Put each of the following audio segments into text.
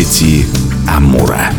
Дети Амура.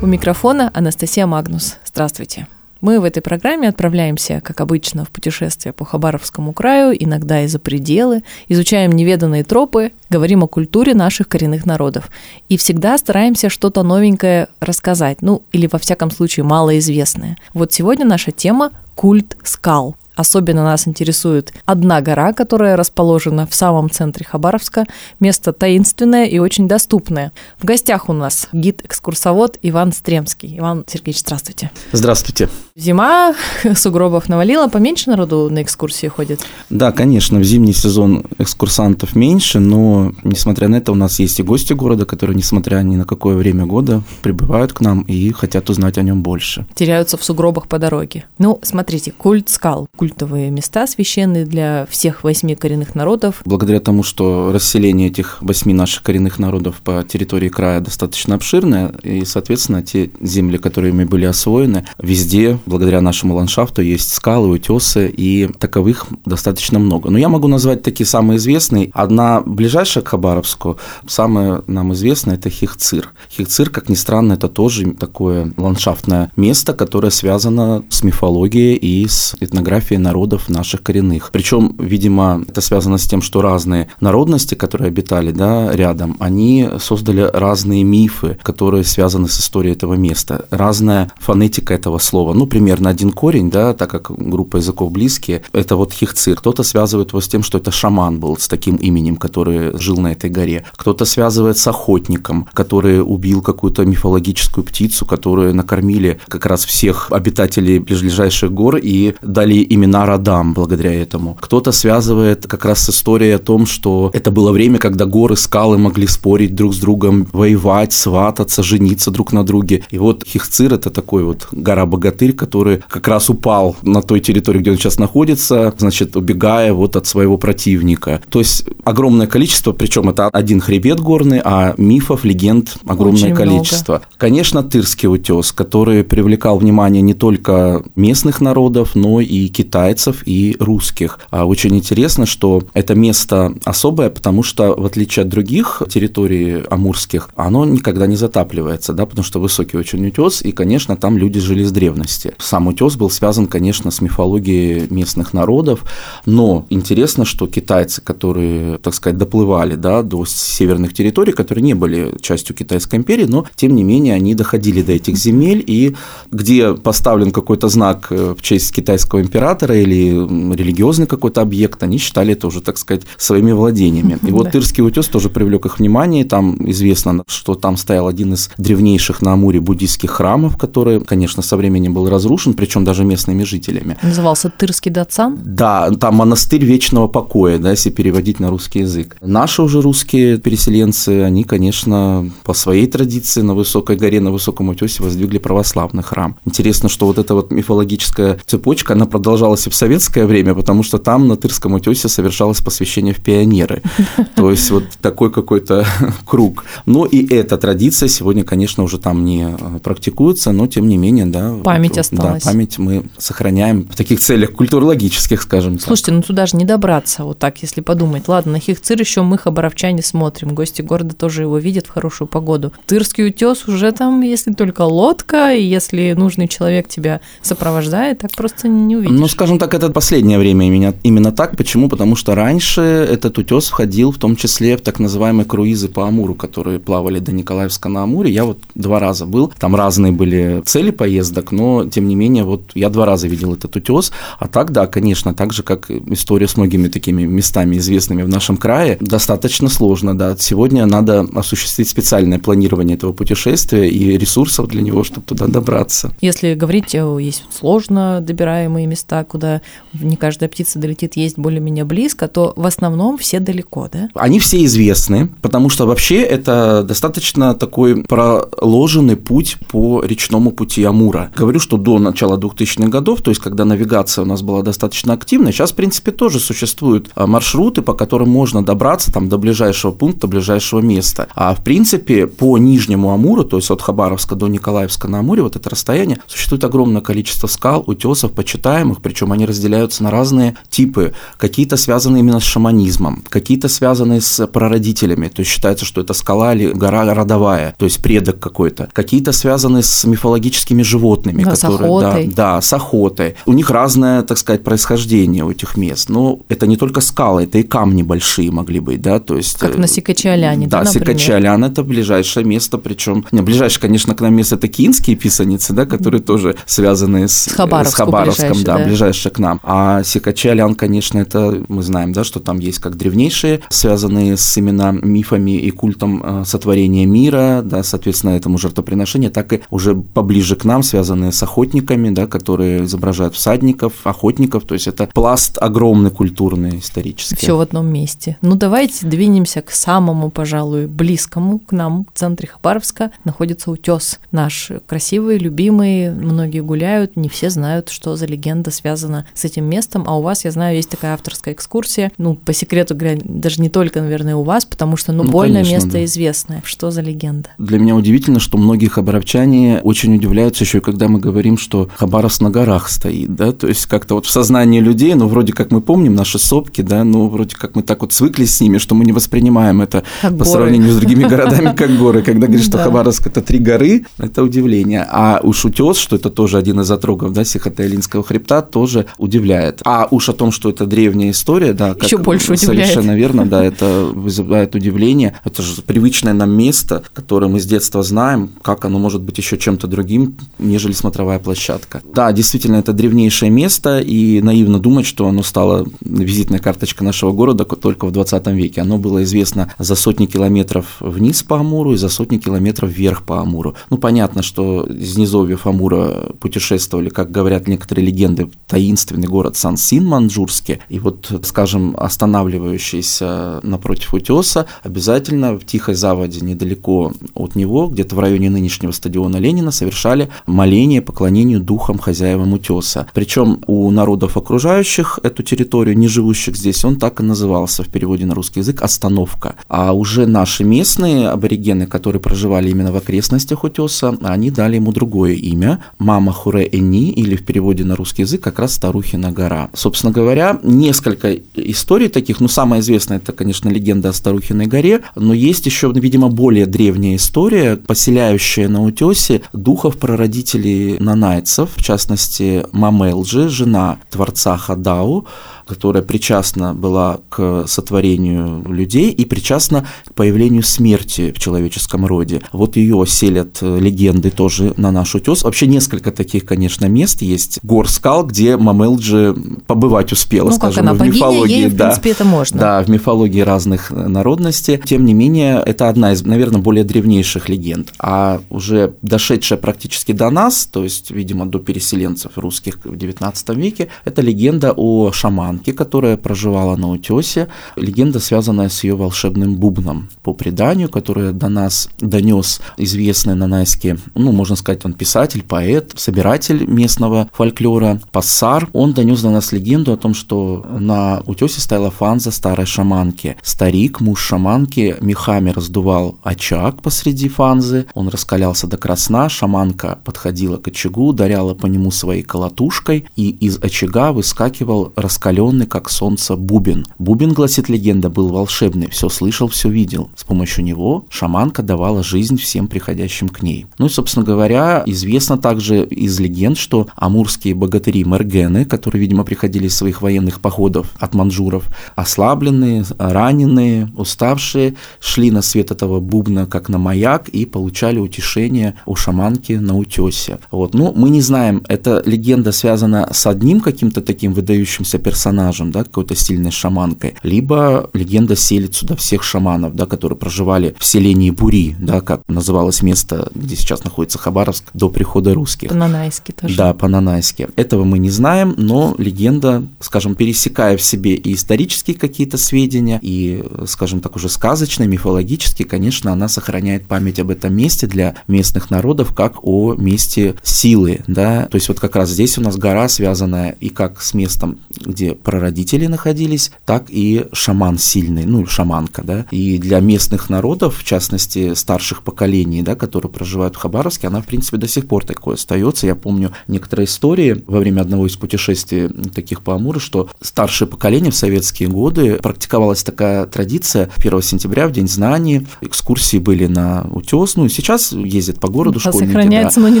У микрофона Анастасия Магнус. Здравствуйте. Мы в этой программе отправляемся, как обычно, в путешествие по Хабаровскому краю, иногда и за пределы, изучаем неведанные тропы, говорим о культуре наших коренных народов. И всегда стараемся что-то новенькое рассказать, ну или во всяком случае малоизвестное. Вот сегодня наша тема – культ скал. Особенно нас интересует одна гора, которая расположена в самом центре Хабаровска. Место таинственное и очень доступное. В гостях у нас гид-экскурсовод Иван Стремский. Иван Сергеевич, здравствуйте. Здравствуйте. Зима, сугробов навалила, поменьше народу на экскурсии ходит? Да, конечно, в зимний сезон экскурсантов меньше, но, несмотря на это, у нас есть и гости города, которые, несмотря ни на какое время года, прибывают к нам и хотят узнать о нем больше. Теряются в сугробах по дороге. Ну, смотрите, культ скал, культ культовые места священные для всех восьми коренных народов. Благодаря тому, что расселение этих восьми наших коренных народов по территории края достаточно обширное, и, соответственно, те земли, которыми были освоены, везде, благодаря нашему ландшафту, есть скалы, утесы, и таковых достаточно много. Но я могу назвать такие самые известные. Одна ближайшая к Хабаровску, самая нам известная, это Хихцир. Хихцир, как ни странно, это тоже такое ландшафтное место, которое связано с мифологией и с этнографией народов наших коренных. Причем, видимо, это связано с тем, что разные народности, которые обитали да, рядом, они создали разные мифы, которые связаны с историей этого места. Разная фонетика этого слова. Ну, примерно один корень, да, так как группа языков близкие, это вот хихцир. Кто-то связывает его с тем, что это шаман был с таким именем, который жил на этой горе. Кто-то связывает с охотником, который убил какую-то мифологическую птицу, которую накормили как раз всех обитателей ближайших гор и дали именно имена родам благодаря этому. Кто-то связывает как раз с историей о том, что это было время, когда горы, скалы могли спорить друг с другом, воевать, свататься, жениться друг на друге. И вот Хихцир – это такой вот гора-богатырь, который как раз упал на той территории, где он сейчас находится, значит, убегая вот от своего противника. То есть огромное количество, причем это один хребет горный, а мифов, легенд огромное Очень количество. Много. Конечно, Тырский утес, который привлекал внимание не только местных народов, но и Китая китайцев и русских. А очень интересно, что это место особое, потому что, в отличие от других территорий амурских, оно никогда не затапливается, да, потому что высокий очень утес, и, конечно, там люди жили с древности. Сам утес был связан, конечно, с мифологией местных народов, но интересно, что китайцы, которые, так сказать, доплывали да, до северных территорий, которые не были частью Китайской империи, но, тем не менее, они доходили до этих земель, и где поставлен какой-то знак э, в честь китайского императора, театра или религиозный какой-то объект, они считали это уже, так сказать, своими владениями. И вот Тырский утес тоже привлек их внимание. Там известно, что там стоял один из древнейших на Амуре буддийских храмов, который, конечно, со временем был разрушен, причем даже местными жителями. Назывался Тырский Дацан? Да, там монастырь вечного покоя, да, если переводить на русский язык. Наши уже русские переселенцы, они, конечно, по своей традиции на высокой горе, на высоком утесе воздвигли православный храм. Интересно, что вот эта вот мифологическая цепочка, она продолжалась совершалось и в советское время, потому что там на Тырском утесе совершалось посвящение в пионеры. То есть вот такой какой-то круг. Но и эта традиция сегодня, конечно, уже там не э, практикуется, но тем не менее, да. Память вот, осталась. Да, память мы сохраняем в таких целях культурологических, скажем Слушайте, так. ну туда же не добраться, вот так, если подумать. Ладно, на Хихцир еще мы, хабаровчане, смотрим, гости города тоже его видят в хорошую погоду. Тырский утес уже там, если только лодка, и если нужный человек тебя сопровождает, так просто не увидишь. Ну, скажем так, это последнее время именно, именно так. Почему? Потому что раньше этот утес входил в том числе в так называемые круизы по Амуру, которые плавали до Николаевска на Амуре. Я вот два раза был. Там разные были цели поездок, но тем не менее вот я два раза видел этот утес. А так, да, конечно, так же, как история с многими такими местами известными в нашем крае, достаточно сложно, да. Сегодня надо осуществить специальное планирование этого путешествия и ресурсов для него, чтобы туда добраться. Если говорить, есть сложно добираемые места, куда не каждая птица долетит, есть более-менее близко, то в основном все далеко, да? Они все известны, потому что вообще это достаточно такой проложенный путь по речному пути Амура. Говорю, что до начала 2000-х годов, то есть когда навигация у нас была достаточно активна, сейчас, в принципе, тоже существуют а, маршруты, по которым можно добраться там, до ближайшего пункта, ближайшего места. А в принципе, по Нижнему Амуру, то есть от Хабаровска до Николаевска на Амуре, вот это расстояние, существует огромное количество скал, утесов, почитаемых, причем причем они разделяются на разные типы. Какие-то связаны именно с шаманизмом, какие-то связаны с прародителями, то есть считается, что это скала или гора родовая, то есть предок какой-то. Какие-то связаны с мифологическими животными, да, которые... С охотой. Да, да, с охотой. У них разное, так сказать, происхождение у этих мест. Но это не только скалы, это и камни большие могли быть, да, то есть... Как на Сикачи-Аляне, да, да, Сикачи-Алян – это ближайшее место, причем... Не, ближайшее, конечно, к нам место – это кинские писаницы, да, которые тоже связаны с, с, Хабаровск, с Хабаровском, да, да, ближайшее к нам. А Сикачи-Алян, конечно, это мы знаем, да, что там есть как древнейшие, связанные с именно мифами и культом э, сотворения мира, да, соответственно, этому жертвоприношению, так и уже поближе к нам, связанные с охотниками, да, которые изображают всадников, охотников, то есть это пласт огромный культурный, исторический. Все в одном месте. Ну, давайте двинемся к самому, пожалуй, близкому к нам, в центре Хабаровска, находится утес наш красивый, любимый, многие гуляют, не все знают, что за легенда связана с этим местом, а у вас, я знаю, есть такая авторская экскурсия, ну, по секрету говоря, даже не только, наверное, у вас, потому что, ну, ну больно конечно, место да. известное. Что за легенда? Для меня удивительно, что многие хабаровчане очень удивляются еще, когда мы говорим, что Хабаровск на горах стоит, да, то есть как-то вот в сознании людей, ну, вроде как мы помним наши сопки, да, ну, вроде как мы так вот свыклись с ними, что мы не воспринимаем это как по горы. сравнению с другими городами как горы. Когда говоришь, что Хабаровск – это три горы, это удивление. А уж утес, что это тоже один из отрогов, да, Сихотэ-Илинского хребта, тоже удивляет. А уж о том, что это древняя история, да, как Еще больше удивляет. Совершенно верно, да, это вызывает удивление. Это же привычное нам место, которое мы с детства знаем, как оно может быть еще чем-то другим, нежели смотровая площадка. Да, действительно, это древнейшее место, и наивно думать, что оно стало визитной карточкой нашего города только в 20 веке. Оно было известно за сотни километров вниз по Амуру и за сотни километров вверх по Амуру. Ну, понятно, что из низовьев Амура путешествовали, как говорят некоторые легенды, таинственный город Сан-Син манчжурский. И вот, скажем, останавливающийся напротив утеса, обязательно в Тихой Заводе, недалеко от него, где-то в районе нынешнего стадиона Ленина, совершали моление поклонению духам хозяевам утеса. Причем у народов окружающих эту территорию, не живущих здесь, он так и назывался в переводе на русский язык «остановка». А уже наши местные аборигены, которые проживали именно в окрестностях утеса, они дали ему другое имя – Мама Хуре Эни, или в переводе на русский язык как раз Старухина гора. Собственно говоря, несколько историй таких, ну, самая известная – это, конечно, легенда о Старухиной горе, но есть еще, видимо, более древняя история, поселяющая на утесе духов-прародителей нанайцев, в частности, Мамелджи, жена творца Хадау, которая причастна была к сотворению людей и причастна к появлению смерти в человеческом роде. Вот ее селят э, легенды тоже на наш утес. Вообще несколько таких, конечно, мест есть. Гор скал, где Мамелджи побывать успела, ну, скажем, как она, в мифологии. Ей, да, в принципе, это можно. Да, в мифологии разных народностей. Тем не менее, это одна из, наверное, более древнейших легенд. А уже дошедшая практически до нас, то есть, видимо, до переселенцев русских в XIX веке, это легенда о шаман шаманки, которая проживала на утесе. Легенда, связанная с ее волшебным бубном. По преданию, которое до нас донес известный нанайский, ну, можно сказать, он писатель, поэт, собиратель местного фольклора, пассар. Он донес до нас легенду о том, что на утесе стояла фанза старой шаманки. Старик, муж шаманки, мехами раздувал очаг посреди фанзы. Он раскалялся до красна, шаманка подходила к очагу, ударяла по нему своей колотушкой, и из очага выскакивал раскаленный раскаленный, как солнце, бубен. Бубен, гласит легенда, был волшебный, все слышал, все видел. С помощью него шаманка давала жизнь всем приходящим к ней. Ну и, собственно говоря, известно также из легенд, что амурские богатыри Мергены, которые, видимо, приходили из своих военных походов от манжуров, ослабленные, раненые, уставшие, шли на свет этого бубна как на маяк и получали утешение у шаманки на утесе. Вот. Ну, мы не знаем, эта легенда связана с одним каким-то таким выдающимся персонажем, персонажем, да, какой-то сильной шаманкой, либо легенда селит сюда всех шаманов, да, которые проживали в селении Бури, да, как называлось место, где сейчас находится Хабаровск, до прихода русских. По-нанайски тоже. Да, по-нанайски. Этого мы не знаем, но легенда, скажем, пересекая в себе и исторические какие-то сведения, и, скажем так, уже сказочные, мифологические, конечно, она сохраняет память об этом месте для местных народов как о месте силы, да, то есть вот как раз здесь у нас гора связанная и как с местом, где прародители находились, так и шаман сильный, ну, шаманка, да. И для местных народов, в частности, старших поколений, да, которые проживают в Хабаровске, она, в принципе, до сих пор такое остается. Я помню некоторые истории во время одного из путешествий таких по Амуру, что старшее поколение в советские годы практиковалась такая традиция 1 сентября, в День знаний, экскурсии были на утес, ну, сейчас ездят по городу а школьники. сохраняется, да. но не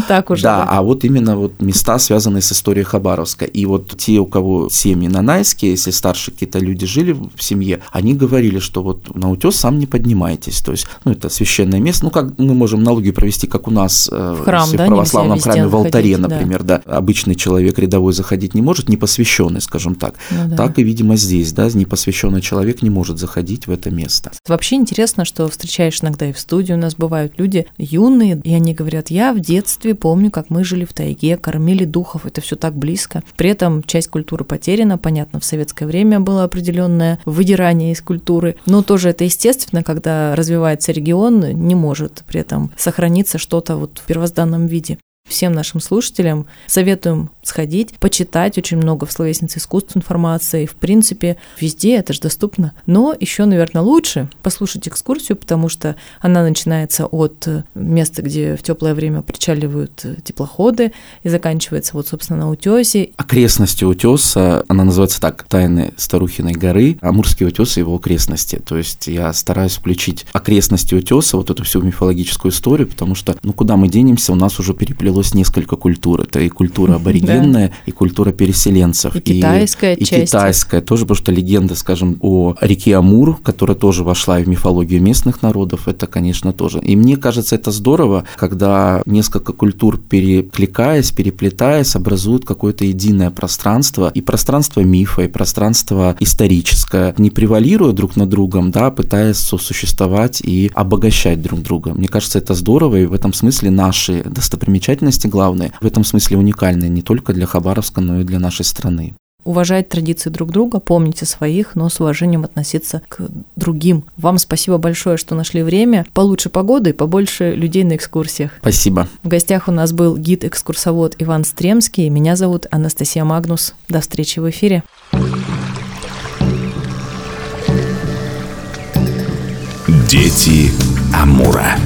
так уже. Да, а вот именно вот места, связанные с историей Хабаровска. И вот те, у кого семьи нанайские, если старшие какие-то люди жили в семье, они говорили, что вот на утес сам не поднимайтесь. То есть, ну, это священное место. Ну, как мы можем налоги провести, как у нас э, в, храм, в да, православном храме в алтаре, заходить, например, да. да. Обычный человек рядовой заходить не может, не посвященный, скажем так. Ну, да. Так и, видимо, здесь, да, непосвященный человек не может заходить в это место. Вообще интересно, что встречаешь иногда и в студии у нас бывают люди юные, и они говорят, я в детстве помню, как мы жили в тайге, кормили духов, это все так близко. При этом часть культуры потеряна, понятно, в советское время было определенное выдирание из культуры, но тоже это естественно, когда развивается регион, не может при этом сохраниться что-то вот в первозданном виде. Всем нашим слушателям советуем сходить, почитать очень много в словеснице искусств информации. В принципе, везде это же доступно. Но еще, наверное, лучше послушать экскурсию, потому что она начинается от места, где в теплое время причаливают теплоходы, и заканчивается вот, собственно, на утесе. Окрестности утеса, она называется так, Тайны Старухиной горы, Амурские утесы и его окрестности. То есть я стараюсь включить окрестности утеса, вот эту всю мифологическую историю, потому что, ну, куда мы денемся, у нас уже переплелось несколько культур. Это и культура аборигенная, да. и культура переселенцев. И китайская и, часть. И китайская тоже, потому что легенда, скажем, о реке Амур, которая тоже вошла в мифологию местных народов, это, конечно, тоже. И мне кажется, это здорово, когда несколько культур, перекликаясь, переплетаясь, образуют какое-то единое пространство, и пространство мифа, и пространство историческое, не превалируя друг над другом, да, пытаясь сосуществовать и обогащать друг друга. Мне кажется, это здорово, и в этом смысле наши достопримечательности главные, в этом смысле уникальные не только для Хабаровска, но и для нашей страны уважать традиции друг друга, помните своих, но с уважением относиться к другим. Вам спасибо большое, что нашли время. Получше погоды и побольше людей на экскурсиях. Спасибо. В гостях у нас был гид-экскурсовод Иван Стремский. Меня зовут Анастасия Магнус. До встречи в эфире. Дети Амура.